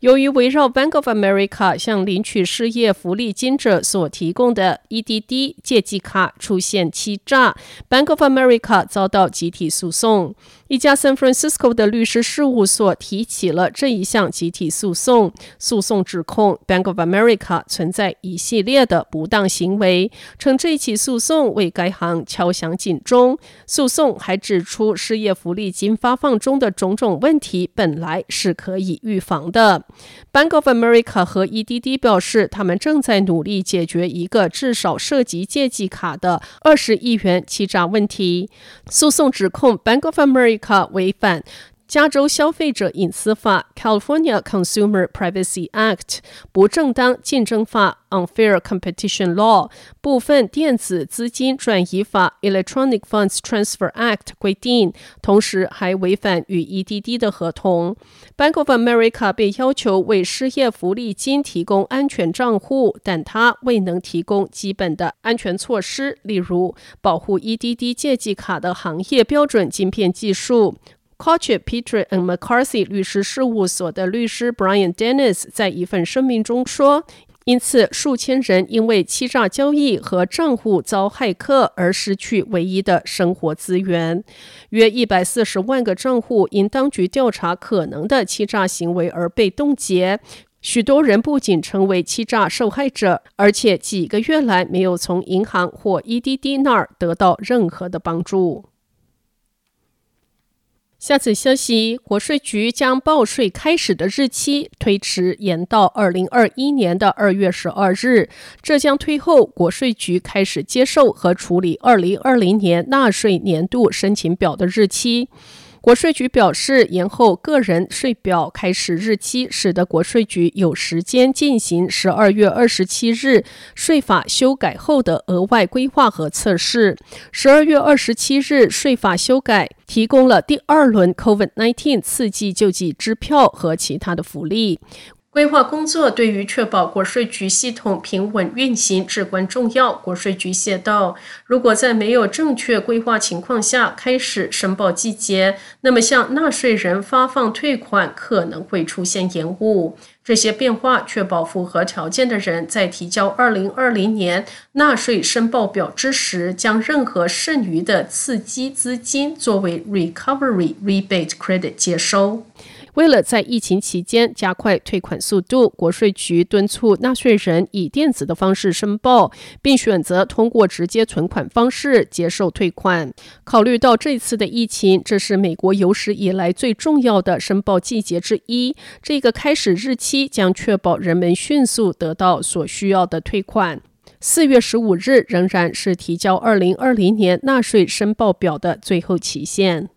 由于围绕 Bank of America 向领取失业福利金者所提供的 EDD 借记卡出现欺诈，Bank of America 遭到集体诉讼。一家 San Francisco 的律师事务所提起了这一项集体诉讼，诉讼指控 Bank of America 存在一系列的不当行为，称这起诉讼为该行敲响警钟。诉讼还指出，失业福利金发放中的种种问题本来是可以预防的。Bank of America 和 EDD 表示，他们正在努力解决一个至少涉及借记卡的二十亿元欺诈问题。诉讼指控 Bank of America 靠违反。加州消费者隐私法 （California Consumer Privacy Act）、不正当竞争法 （Unfair Competition Law）、部分电子资金转移法 （Electronic Funds Transfer Act） 规定，同时还违反与 EDD 的合同。Bank of America 被要求为失业福利金提供安全账户，但他未能提供基本的安全措施，例如保护 EDD 借记卡的行业标准晶片技术。C o c h e Peter and McCarthy 律师事务所的律师 Brian Dennis 在一份声明中说：“因此，数千人因为欺诈交易和账户遭骇客而失去唯一的生活资源。约一百四十万个账户因当局调查可能的欺诈行为而被冻结。许多人不仅成为欺诈受害者，而且几个月来没有从银行或 EDD 那儿得到任何的帮助。”下次消息，国税局将报税开始的日期推迟延到二零二一年的二月十二日，这将推后国税局开始接受和处理二零二零年纳税年度申请表的日期。国税局表示，延后个人税表开始日期，使得国税局有时间进行十二月二十七日税法修改后的额外规划和测试。十二月二十七日税法修改提供了第二轮 COVID-19 刺激救济支票和其他的福利。规划工作对于确保国税局系统平稳运行至关重要，国税局写道。如果在没有正确规划情况下开始申报季节，那么向纳税人发放退款可能会出现延误。这些变化确保符合条件的人在提交二零二零年纳税申报表之时，将任何剩余的刺激资金作为 Recovery Rebate Credit 接收。为了在疫情期间加快退款速度，国税局敦促纳税人以电子的方式申报，并选择通过直接存款方式接受退款。考虑到这次的疫情，这是美国有史以来最重要的申报季节之一。这个开始日期将确保人们迅速得到所需要的退款。四月十五日仍然是提交二零二零年纳税申报表的最后期限。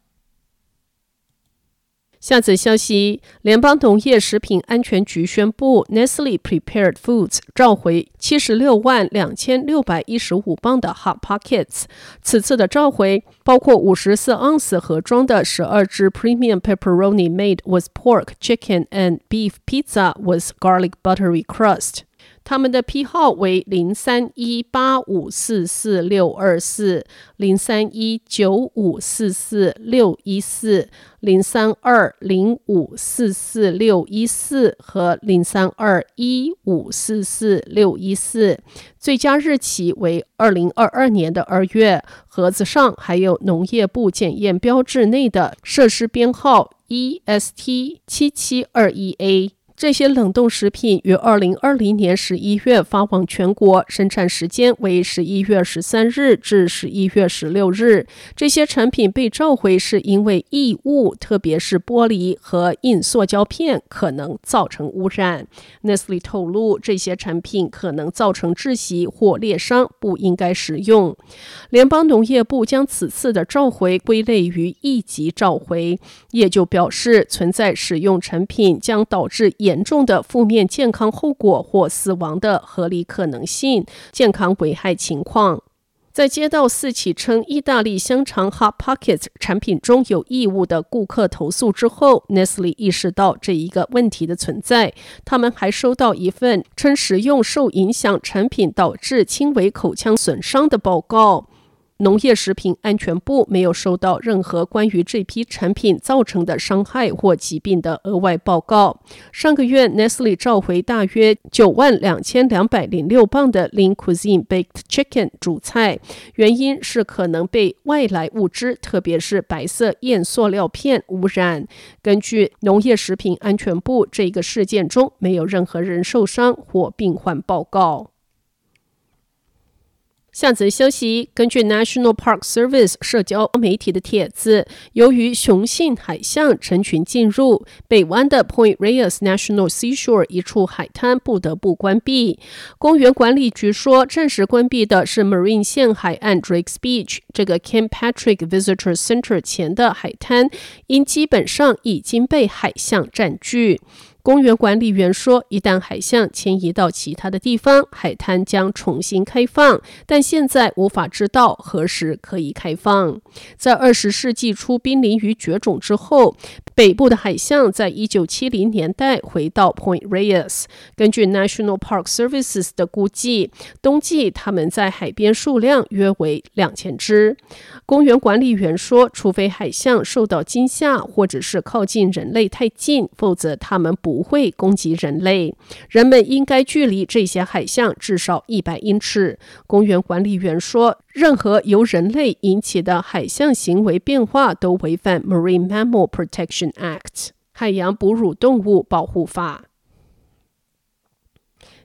下则消息，联邦农业食品安全局宣布，Nestle Prepared Foods 召回七十六万两千六百一十五磅的 Hot Pockets。此次的召回包括五十四盎司盒装的十二只 Premium Pepperoni Made with Pork, Chicken and Beef Pizza with Garlic Buttery Crust。他们的批号为零三一八五四四六二四、零三一九五四四六一四、零三二零五四四六一四和零三二一五四四六一四。最佳日期为二零二二年的二月。盒子上还有农业部检验标志内的设施编号 EST 七七二一 A。这些冷冻食品于二零二零年十一月发往全国，生产时间为十一月十三日至十一月十六日。这些产品被召回是因为异物，特别是玻璃和硬塑胶片，可能造成污染。Nestle 透露，这些产品可能造成窒息或裂伤，不应该食用。联邦农业部将此次的召回归类于一级召回，也就表示存在使用产品将导致严重的负面健康后果或死亡的合理可能性、健康危害情况。在接到四起称意大利香肠 Hot Pockets 产品中有异物的顾客投诉之后，Nestle 意识到这一个问题的存在。他们还收到一份称食用受影响产品导致轻微口腔损伤的报告。农业食品安全部没有收到任何关于这批产品造成的伤害或疾病的额外报告。上个月，Nestle 召回大约九万两千两百零六磅的 Lean Cuisine Baked Chicken 主菜，原因是可能被外来物质，特别是白色燕塑料片污染。根据农业食品安全部，这个事件中没有任何人受伤或病患报告。下则消息，根据 National Park Service 社交媒体的帖子，由于雄性海象成群进入北湾的 Point Reyes National Seashore 一处海滩，不得不关闭。公园管理局说，暂时关闭的是 Marine 线海岸 Drakes Beach 这个 King Patrick Visitor Center 前的海滩，因基本上已经被海象占据。公园管理员说，一旦海象迁移到其他的地方，海滩将重新开放，但现在无法知道何时可以开放。在二十世纪初濒临于绝种之后，北部的海象在一九七零年代回到 Point Reyes。根据 National Park Services 的估计，冬季它们在海边数量约为两千只。公园管理员说，除非海象受到惊吓，或者是靠近人类太近，否则它们不。不会攻击人类，人们应该距离这些海象至少一百英尺。公园管理员说，任何由人类引起的海象行为变化都违反 Marine Mammal Protection Act（ 海洋哺乳动物保护法）。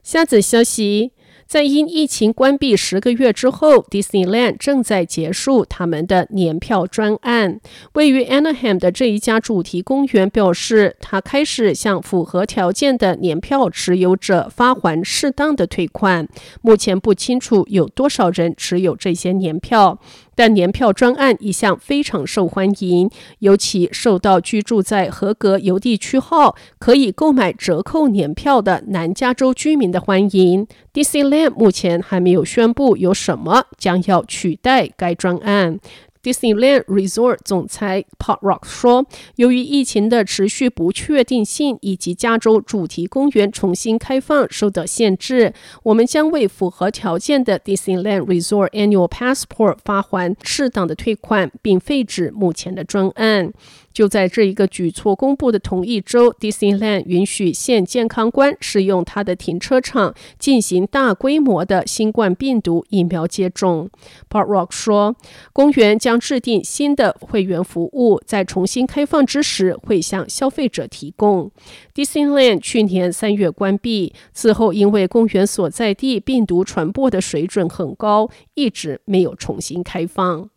下则消息。在因疫情关闭十个月之后，Disneyland 正在结束他们的年票专案。位于 Anaheim 的这一家主题公园表示，他开始向符合条件的年票持有者发还适当的退款。目前不清楚有多少人持有这些年票。但年票专案一向非常受欢迎，尤其受到居住在合格邮地区号、可以购买折扣年票的南加州居民的欢迎。Disneyland 目前还没有宣布有什么将要取代该专案。Disneyland Resort 总裁 p o t Rock 说：“由于疫情的持续不确定性以及加州主题公园重新开放受到限制，我们将为符合条件的 Disneyland Resort Annual Passport 发还适当的退款，并废止目前的专案。”就在这一个举措公布的同一周，Disneyland 允许县健康官使用它的停车场进行大规模的新冠病毒疫苗接种。Pat Rock 说，公园将制定新的会员服务，在重新开放之时会向消费者提供。Disneyland 去年三月关闭，此后因为公园所在地病毒传播的水准很高，一直没有重新开放。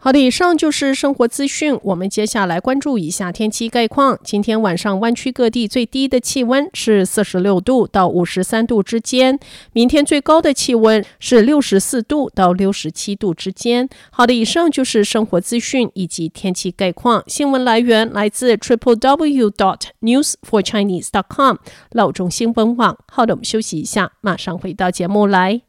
好的，以上就是生活资讯。我们接下来关注一下天气概况。今天晚上湾区各地最低的气温是四十六度到五十三度之间，明天最高的气温是六十四度到六十七度之间。好的，以上就是生活资讯以及天气概况。新闻来源来自 triple w dot news for chinese dot com 老中新闻网。好的，我们休息一下，马上回到节目来。